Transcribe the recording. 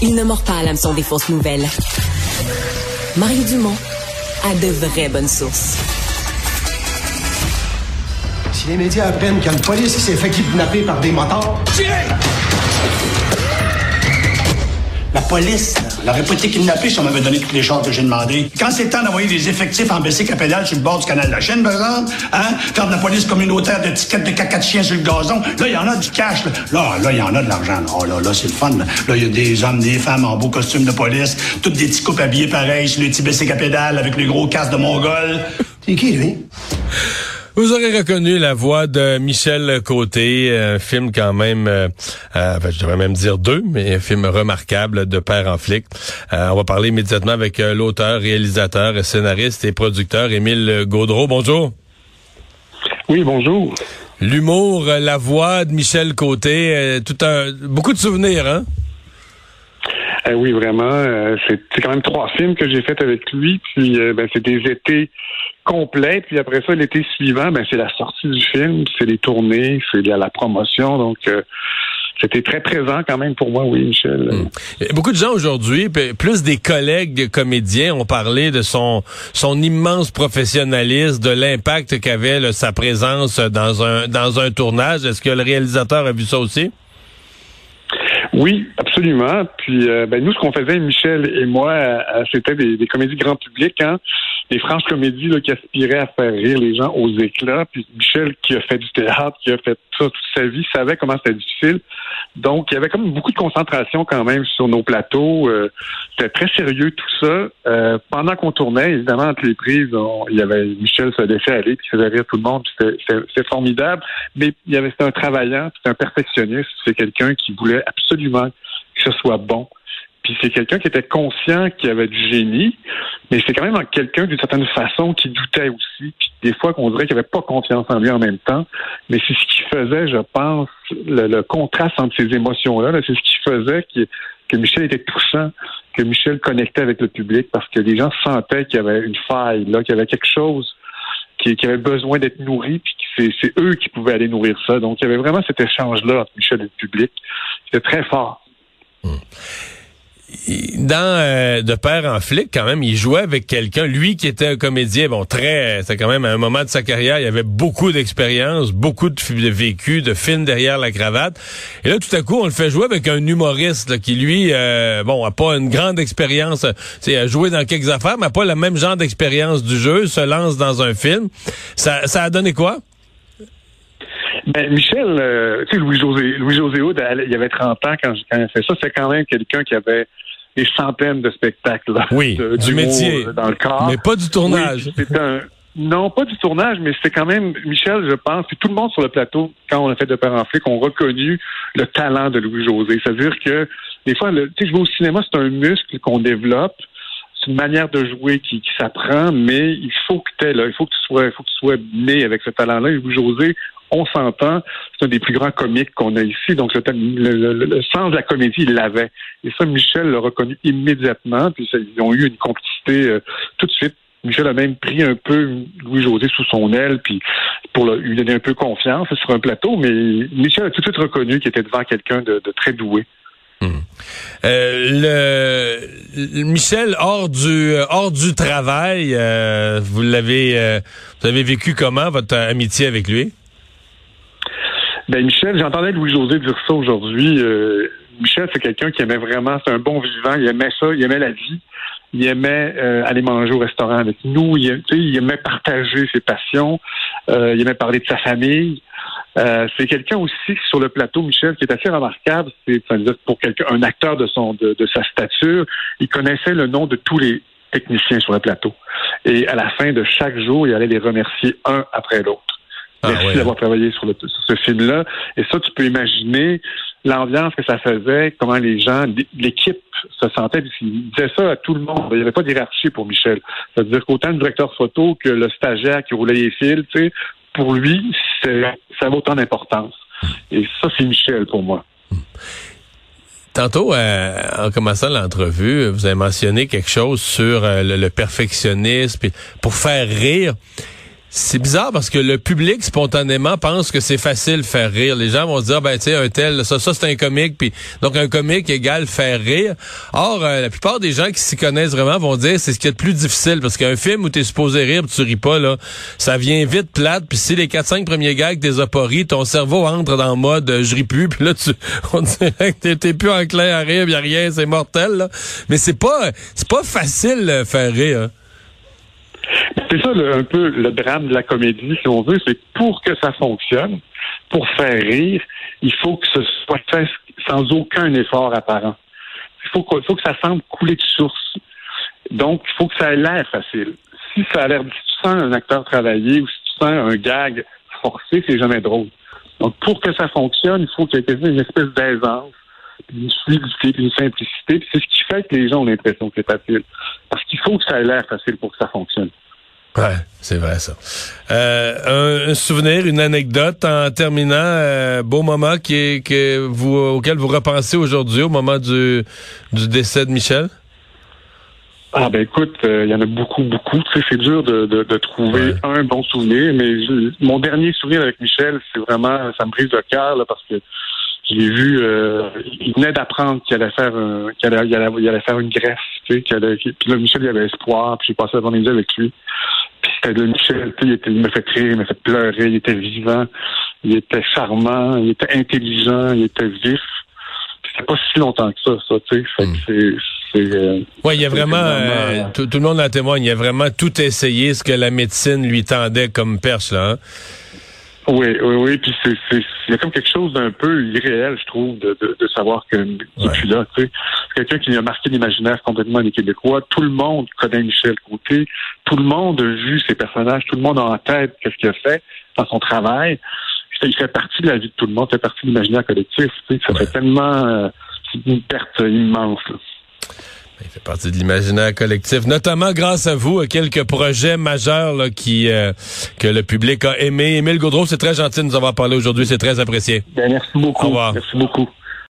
il ne mord pas à l'hameçon des fausses nouvelles. Mario Dumont a de vraies bonnes sources. Si les médias apprennent qu'il y a une police qui s'est fait kidnapper par des motards... La police, là, elle aurait pas été kidnappée si on m'avait donné toutes les chances que j'ai demandé. Quand c'est temps d'envoyer des effectifs en à pédale sur le bord du canal de la Chine, par exemple, hein, faire de la police communautaire de tickets de caca de chien sur le gazon, là, il y en a du cash. Là, là, là, il y en a de l'argent. Oh, là, là, c'est le fun. Là, Là, il y a des hommes, des femmes en beau costume de police, toutes des petits couples habillés pareils sur les petits bicycles à pédale avec les gros casques de Mongol. C'est qui, lui? Vous aurez reconnu la voix de Michel Côté, un film quand même, euh, euh, enfin, je devrais même dire deux, mais un film remarquable de père en flic. Euh, on va parler immédiatement avec euh, l'auteur, réalisateur, scénariste et producteur Émile Gaudreau. Bonjour. Oui, bonjour. L'humour, la voix de Michel Côté, euh, tout un, beaucoup de souvenirs, hein? Euh, oui, vraiment. euh, c'est c'est quand même trois films que j'ai fait avec lui. Puis, euh, ben, c'est des étés complets. Puis après ça, l'été suivant, ben, c'est la sortie du film, c'est les tournées, c'est la, la promotion. Donc, euh, c'était très présent quand même pour moi, oui, Michel. Et Beaucoup de gens aujourd'hui, plus des collègues comédiens, ont parlé de son son immense professionnalisme, de l'impact qu'avait là, sa présence dans un dans un tournage. Est-ce que le réalisateur a vu ça aussi? Oui, absolument. Puis euh, ben, nous, ce qu'on faisait, Michel et moi, euh, c'était des, des comédies grand public, hein, des franches comédies là, qui aspiraient à faire rire les gens aux éclats. Puis Michel, qui a fait du théâtre, qui a fait ça toute sa vie, savait comment c'était difficile. Donc, il y avait comme beaucoup de concentration quand même sur nos plateaux. Euh, c'était très sérieux tout ça. Euh, pendant qu'on tournait, évidemment, entre les prises, on- il y avait Michel se laissait aller, puis faisait rire tout le monde. c'était formidable. Mais il y avait c'était un travaillant, c'était un perfectionniste. C'est quelqu'un qui voulait absolument que ce soit bon. Puis c'est quelqu'un qui était conscient qu'il avait du génie, mais c'est quand même quelqu'un d'une certaine façon qui doutait aussi. Puis des fois qu'on dirait qu'il avait pas confiance en lui en même temps. Mais c'est ce qui faisait, je pense, le, contraste entre ces émotions-là. là, c'est ce qui faisait que, que Michel était touchant, que Michel connectait avec le public parce que les gens sentaient qu'il y avait une faille, là, qu'il y avait quelque chose qui, avait besoin d'être nourri, puis c'est, eux qui pouvaient aller nourrir ça. Donc, il y avait vraiment cet échange-là entre Michel et le public. C'était très fort. Il- Dans euh, De père en flic, quand même, il jouait avec quelqu'un, lui qui était un comédien, bon, très, c'est quand même à un moment de sa carrière, il avait beaucoup d'expérience, beaucoup de, vécu, de films derrière la cravate. Et là, tout à coup, on le fait jouer avec un humoriste qui, lui, euh, bon, a pas une grande expérience, euh, tu sais, a joué dans quelques affaires, mais a pas le même genre d'expérience du jeu, se lance dans un film. Ça a donné quoi? Ben, Michel, euh, tu sais, Louis-José Louis -José elle- il y avait 30 ans quand, quand il a fait ça. C'est quand même quelqu'un qui avait des centaines de spectacles. là, Oui, de- du métier. euh, Dans le corps. Mais pas du tournage. Oui, un... Non, pas du tournage, mais c'est quand même, Michel, je pense, puis tout le monde sur le plateau, quand on a fait de père en flic, ont reconnu le talent de Louis-José. C'est-à-dire que, des fois, tu sais, jouer au cinéma, c'est un muscle qu'on développe. C'est une manière de jouer qui, qui s'apprend, mais il faut que tu là, il faut que tu sois, il faut que tu sois né avec ce talent-là. Et Louis-José, on s'entend, c'est un des plus grands comiques qu'on a ici. Donc, le, le- sens de la comédie, il l'avait. Et ça, Michel l'a reconnu immédiatement. Puis, ils ont eu une complicité euh, tout de suite. Michel a même pris un peu Louis-José sous son aile, puis pour lui donner un peu confiance sur un plateau. Mais Michel a tout de suite reconnu qu'il était devant quelqu'un de, très doué. Euh, le, Michel hors du euh, hors du travail, vous l'avez vous avez vécu comment votre amitié avec lui? Ben Michel, j'entendais Louis-José dire ça aujourd'hui. Euh, Michel, c'est quelqu'un qui aimait vraiment, c'est un bon vivant, il aimait ça, il aimait la vie, il aimait euh, aller manger au restaurant avec nous, il, il aimait partager ses passions, euh, il aimait parler de sa famille. Euh, c'est quelqu'un aussi sur le plateau, Michel, qui est assez remarquable. C'est pour quelqu'un, un acteur de son de sa stature, il connaissait le nom de tous les techniciens sur le plateau. Et à la fin de chaque jour, il allait les remercier un après l'autre. Ah, Merci ouais. d'avoir travaillé sur, le, sur ce film-là. Et ça, tu peux imaginer l'ambiance que ça faisait, comment les gens, l'équipe se sentait. Il disait ça à tout le monde. Il n'y avait pas d'hierarchie pour Michel. C'est-à-dire qu'autant le directeur photo que le stagiaire qui roulait les fils, tu sais, pour lui, ça avait autant d'importance. Et ça, c'est Michel pour moi. Tantôt, euh, en commençant l'entrevue, vous avez mentionné quelque chose sur euh, le, le perfectionnisme, pour faire rire. C'est bizarre parce que le public spontanément pense que c'est facile faire rire. Les gens vont se dire ben tu sais un tel ça ça c'est un comique puis donc un comique égale faire rire. Or euh, la plupart des gens qui s'y connaissent vraiment vont dire c'est ce qui est le plus difficile parce qu'un film où tu es supposé rire, pis tu ris pas là, ça vient vite plate puis si les 4 5 premiers gags pas ri, ton cerveau entre dans le mode euh, je ris plus puis là tu on dirait que t'es plus enclin à rire, y a rien, c'est mortel là. Mais c'est pas c'est pas facile faire rire. C'est ça un peu le drame de la comédie, si on veut, c'est que pour que ça fonctionne, pour faire rire, il faut que ce soit fait sans aucun effort apparent. Il faut que, faut que ça semble couler de source. Donc, il faut que ça ait l'air facile. Si ça a l'air, si tu sens un acteur travailler ou si tu sens un gag forcé, c'est jamais drôle. Donc, pour que ça fonctionne, il faut qu'il y ait une espèce d'aisance, une fluidité, une simplicité. C'est ce qui fait que les gens ont l'impression que c'est facile. Parce qu'il faut que ça ait l'air facile pour que ça fonctionne. Ouais, c'est vrai ça. Euh, un, souvenir, une anecdote en terminant, euh, beau moment qui est, que vous, auquel vous repensez aujourd'hui au moment du, du décès de Michel? Ah ben écoute, euh, il y en a beaucoup, beaucoup. Tu sais, c'est dur de, de, de trouver un bon souvenir, mais mon dernier souvenir avec Michel, c'est vraiment, ça me brise le cœur parce que je l'ai vu, euh, il venait d'apprendre qu'il allait faire un, qu'il allait, il allait, il allait, faire une greffe, tu sais, qu'il allait, puis là Michel il avait espoir, puis j'ai passé la journée avec lui. Puis c'était de Michel, tu sais, il, il me fait rire, il me fait pleurer, il était vivant, il était charmant, il était intelligent, il était vif. C'était pas si longtemps que ça, ça, tu sais. Fait que hmm. c'est, euh, ouais, il y a vraiment, euh, tout, tout, le monde en témoigne, il a vraiment tout essayé ce que la médecine lui tendait comme perche, là. Hein? Oui, oui, oui. Puis c'est, c'est, il y a comme quelque chose d'un peu irréel, je trouve, de, de, de savoir que ouais. plus là. Tu sais, quelqu'un qui a marqué l'imaginaire complètement des Québécois. Tout le monde connaît Michel Côté. Tout le monde a vu ses personnages. Tout le monde a en tête qu'est-ce qu'il a fait dans son travail. Il fait partie de la vie de tout le monde. Il fait partie de l'imaginaire collectif. Tu sais, ça fait tellement euh, une perte immense. Là. Il fait partie de l'imaginaire collectif, notamment grâce à vous, quelques projets majeurs là, qui euh, que le public a aimé. Émile Gaudreau, c'est très gentil de nous avoir parlé aujourd'hui, c'est très apprécié. Bien, merci beaucoup. Au revoir. Merci beaucoup.